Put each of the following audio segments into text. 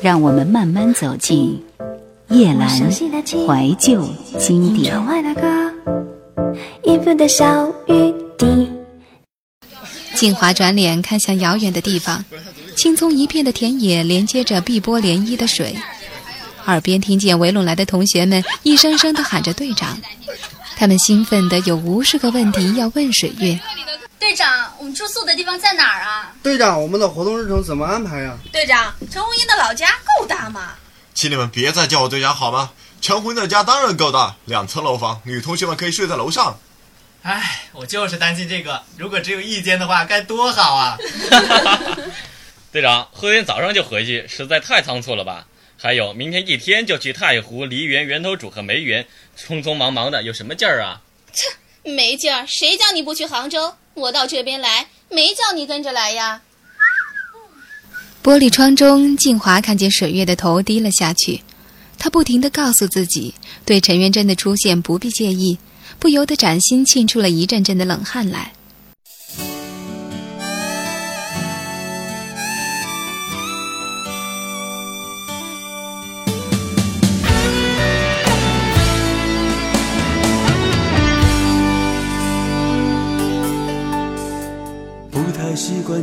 让我们慢慢走进夜阑怀旧经典。静华转脸看向遥远的地方，青葱一片的田野连接着碧波涟漪的水，耳边听见围拢来的同学们一声声的喊着队长，他们兴奋的有无数个问题要问水月。队长，我们住宿的地方在哪儿啊？队长，我们的活动日程怎么安排呀？队长，陈红英的老家够大吗？请你们别再叫我队长好吗？陈红英的家当然够大，两层楼房，女同学们可以睡在楼上。哎，我就是担心这个，如果只有一间的话，该多好啊！队长，后天早上就回去，实在太仓促了吧？还有，明天一天就去太湖、梨园、源头渚和梅园，匆匆忙忙的，有什么劲儿啊？切，没劲儿！谁叫你不去杭州？我到这边来，没叫你跟着来呀。玻璃窗中，静华看见水月的头低了下去，她不停的告诉自己，对陈元贞的出现不必介意，不由得掌心沁出了一阵阵的冷汗来。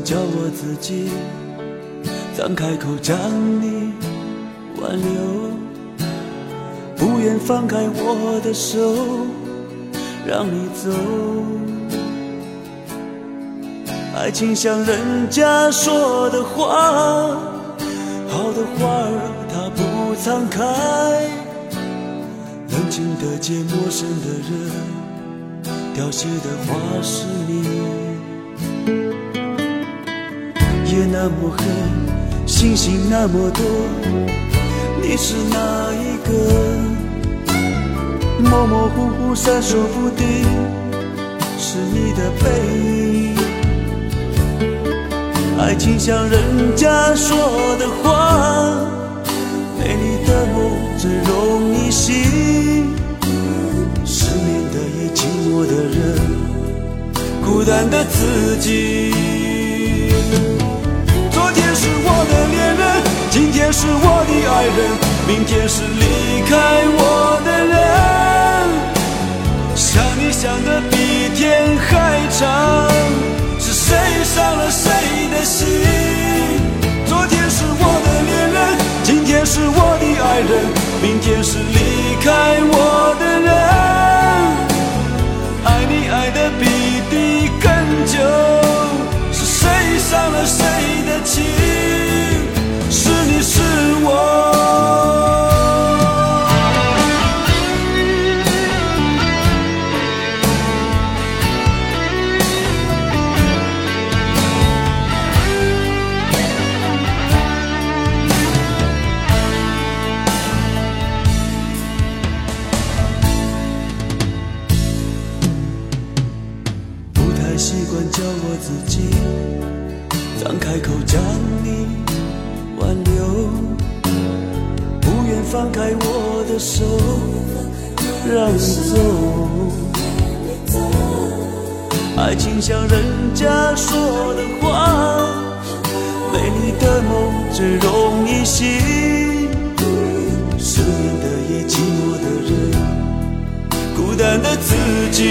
叫我自己张开口将你挽留，不愿放开我的手让你走。爱情像人家说的话，好的花儿它不常开，冷静的接陌生的人，凋谢的花是你。夜那么黑，星星那么多，你是哪一个？模模糊糊闪烁不定，是你的背影。爱情像人家说的话，美丽的梦最容易醒。失眠的夜，寂寞的人，孤单的自己。天是我的爱人，明天是离开我的人。想你想的比天还长，是谁伤了谁的心？昨天是我的恋人，今天是我的爱人，明天是离开我的人。爱你爱的比地更久，是谁伤了谁的情？爱情像人家说的话，美丽的梦最容易醒。失眠的夜，寂寞的人，孤单的自己。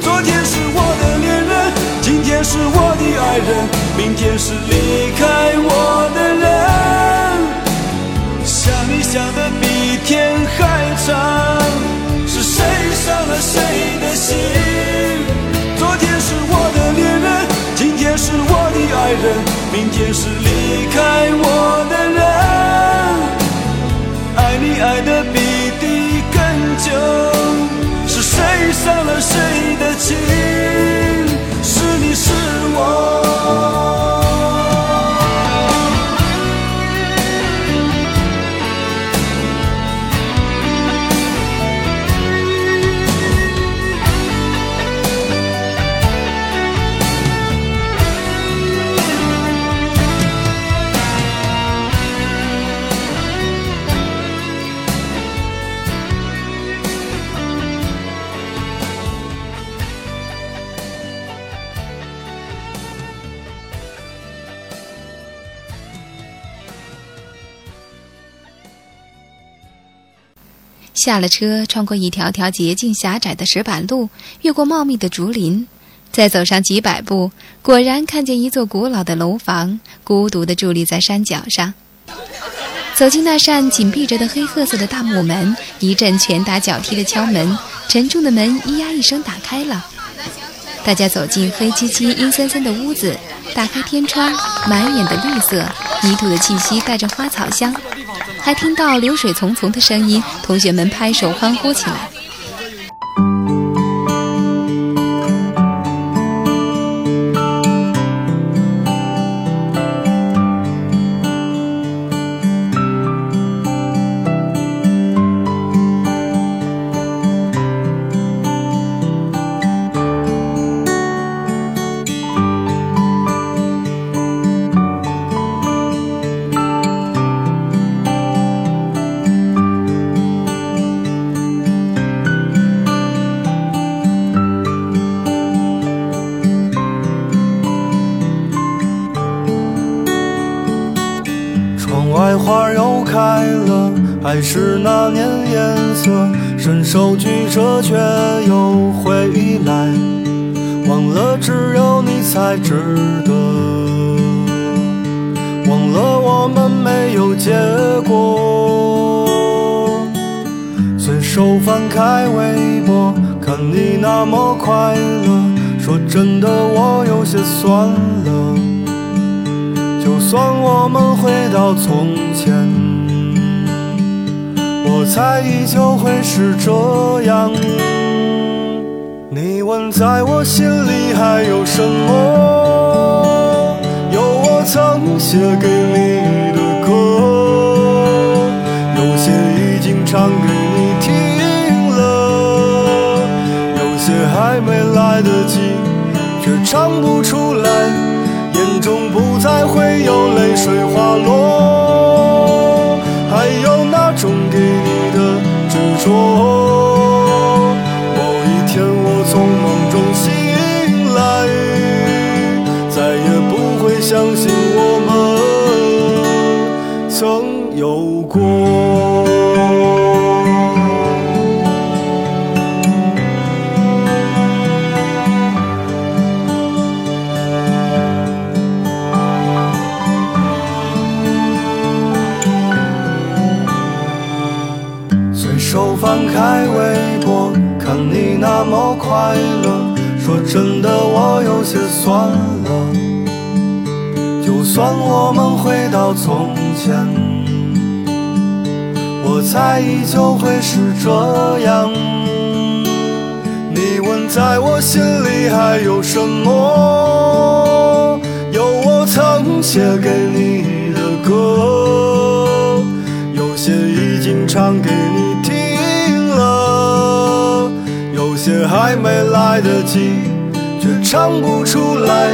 昨天是我的恋人，今天是我的爱人，明天是离开我的人。想你想的比天还长，是谁伤了谁心，昨天是我的恋人，今天？是我的爱人，明天是离开我的人。爱你爱的比地更久，是谁伤了谁的情？下了车，穿过一条条洁净狭窄的石板路，越过茂密的竹林，再走上几百步，果然看见一座古老的楼房，孤独地伫立在山脚上。走进那扇紧闭着的黑褐色的大木门，一阵拳打脚踢的敲门，沉重的门咿呀一声打开了。大家走进黑漆漆、阴森森的屋子，打开天窗，满眼的绿色，泥土的气息带着花草香，还听到流水淙淙的声音，同学们拍手欢呼起来。还是那年颜色，伸手举着却又回来，忘了只有你才值得，忘了我们没有结果。随手翻开微博，看你那么快乐，说真的我有些酸了。就算我们回到从前。我猜依旧会是这样。你问在我心里还有什么？有我曾写给你的歌，有些已经唱给你听了，有些还没来得及，却唱不出来，眼中不再会有泪水手翻开微博，看你那么快乐，说真的我有些酸了。就算我们回到从前，我猜依旧会是这样。你问在我心里还有什么？有我曾写给你的歌，有些已经唱给你。些还没来得及，却唱不出来，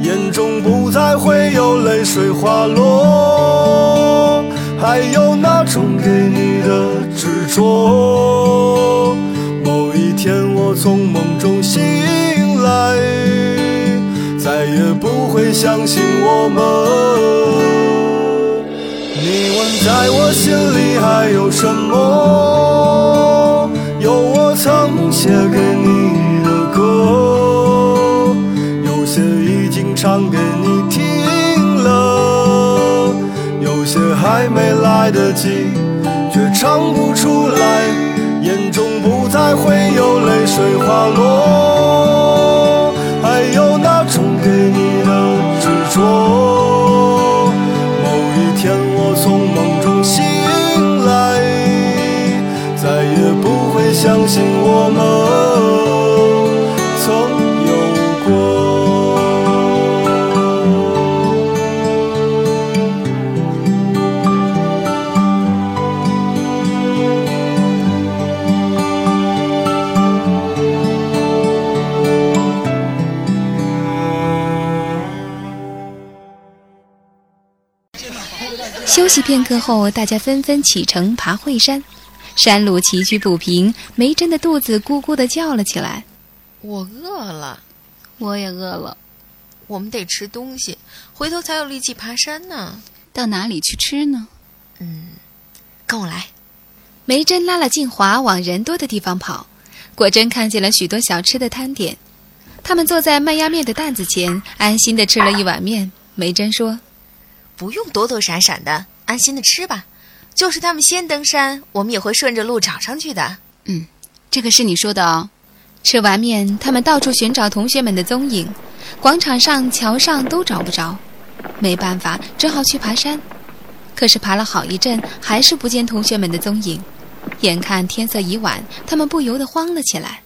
眼中不再会有泪水滑落。还有那种给你的执着，某一天我从梦中醒来，再也不会相信我们。你问在我心里还有什么？曾写给你的歌，有些已经唱给你听了，有些还没来得及，却唱不出来，眼中不再会有泪水滑落。还有那种给你的执着，相信我们曾有过。休息片刻后，大家纷纷启程爬惠山。山路崎岖不平，梅珍的肚子咕咕的叫了起来。我饿了，我也饿了。我们得吃东西，回头才有力气爬山呢。到哪里去吃呢？嗯，跟我来。梅珍拉了静华往人多的地方跑，果真看见了许多小吃的摊点。他们坐在麦芽面的担子前，安心的吃了一碗面。梅珍说：“不用躲躲闪闪的，安心的吃吧。就是他们先登山，我们也会顺着路找上去的。”嗯，这个是你说的哦。吃完面，他们到处寻找同学们的踪影，广场上、桥上都找不着。没办法，只好去爬山。可是爬了好一阵，还是不见同学们的踪影。眼看天色已晚，他们不由得慌了起来。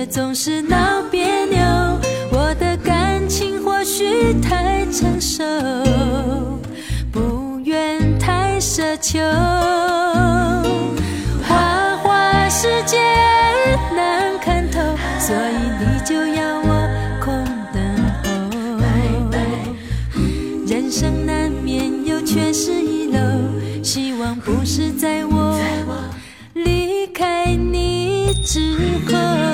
却总是闹别扭。我的感情或许太成熟，不愿太奢求。花花世界难看透，所以你就要我空等候。人生难免有缺失遗漏，希望不是在我离开你之后。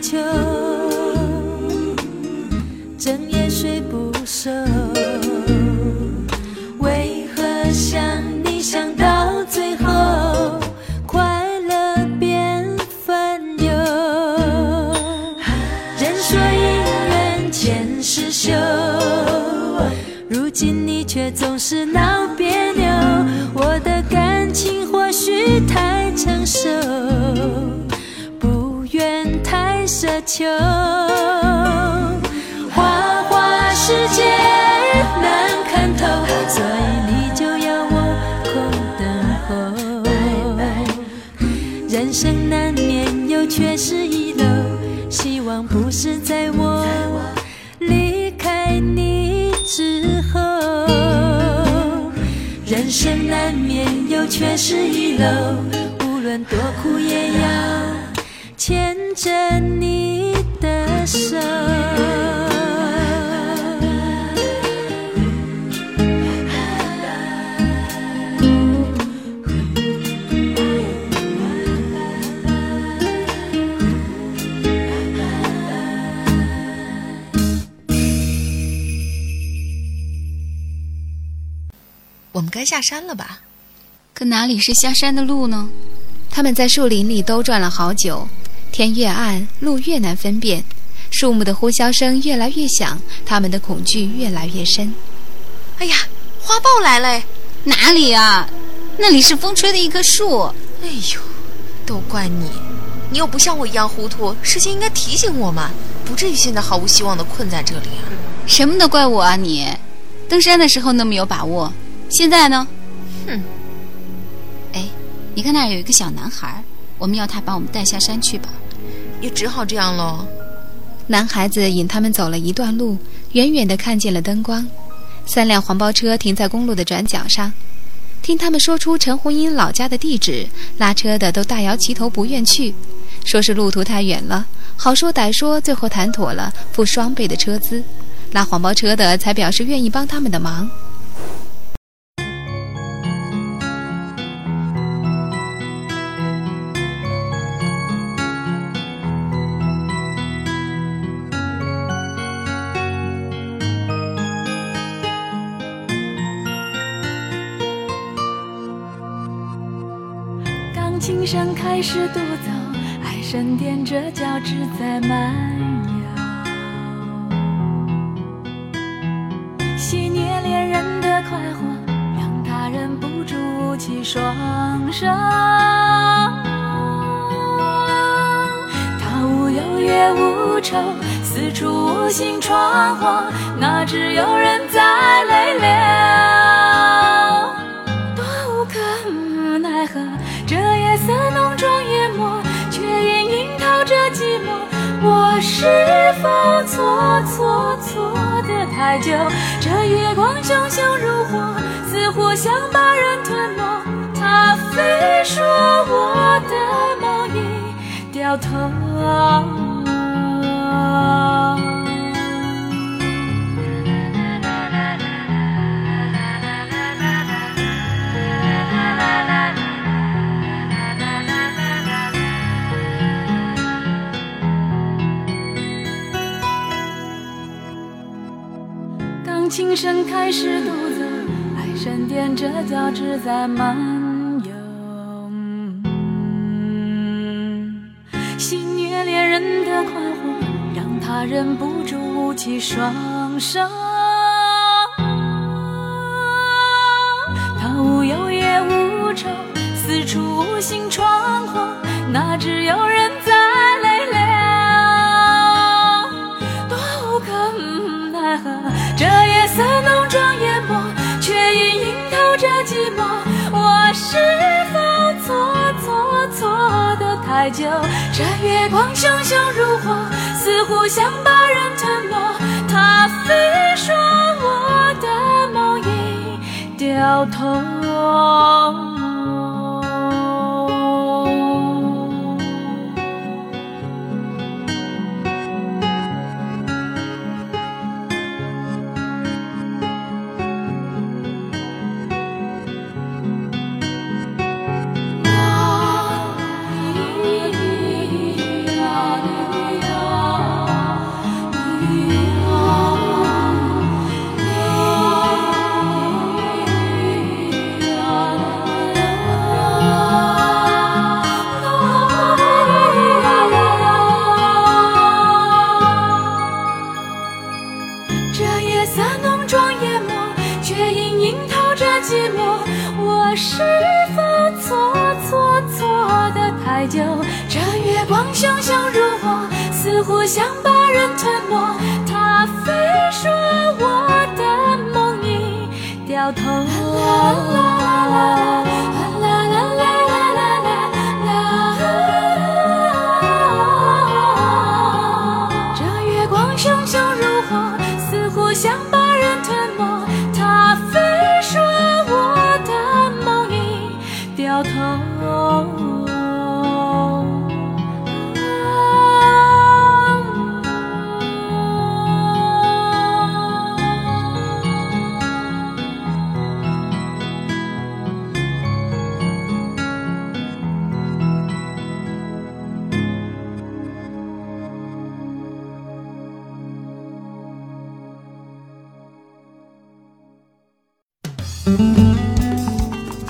求求。花花世界难看透，所以你就要我空等候。人生难免有缺失遗漏。希望不是在我离开你之后，人生难免有缺失遗漏，无论多苦也要牵着你的手。我们该下山了吧？可哪里是下山的路呢？他们在树林里兜转了好久，天越暗，路越难分辨，树木的呼啸声越来越响，他们的恐惧越来越深。哎呀，花豹来了！哪里啊？那里是风吹的一棵树。哎呦，都怪你！你又不像我一样糊涂，事先应该提醒我嘛，不至于现在毫无希望的困在这里啊！什么都怪我啊你！登山的时候那么有把握。现在呢？哼！哎，你看那儿有一个小男孩，我们要他把我们带下山去吧。也只好这样喽。男孩子引他们走了一段路，远远的看见了灯光，三辆黄包车停在公路的转角上。听他们说出陈红英老家的地址，拉车的都大摇其头不愿去，说是路途太远了。好说歹说，最后谈妥了，付双倍的车资。拉黄包车的才表示愿意帮他们的忙。声开始独奏，爱神踮着脚趾在漫游，戏虐恋人的快活，让他忍不住舞起双手。他无忧也无愁，四处无心闯祸，哪知有人在泪流。色浓妆艳抹，却隐隐透着寂寞。我是否错错错得太久？这月光熊熊如火，似乎想把人吞没。他非说我的梦已掉头。琴声开始独奏，爱神踮着脚趾在漫游。戏虐恋人的快活，让他忍不住舞起双手。他无忧也无愁，四处无心闯祸，哪知有人在怀旧？这月光熊熊如火，似乎想把人吞没。他非说我的梦已掉头。怀旧？这月光熊熊如火，似乎想把人吞没。他非说我的梦已掉头。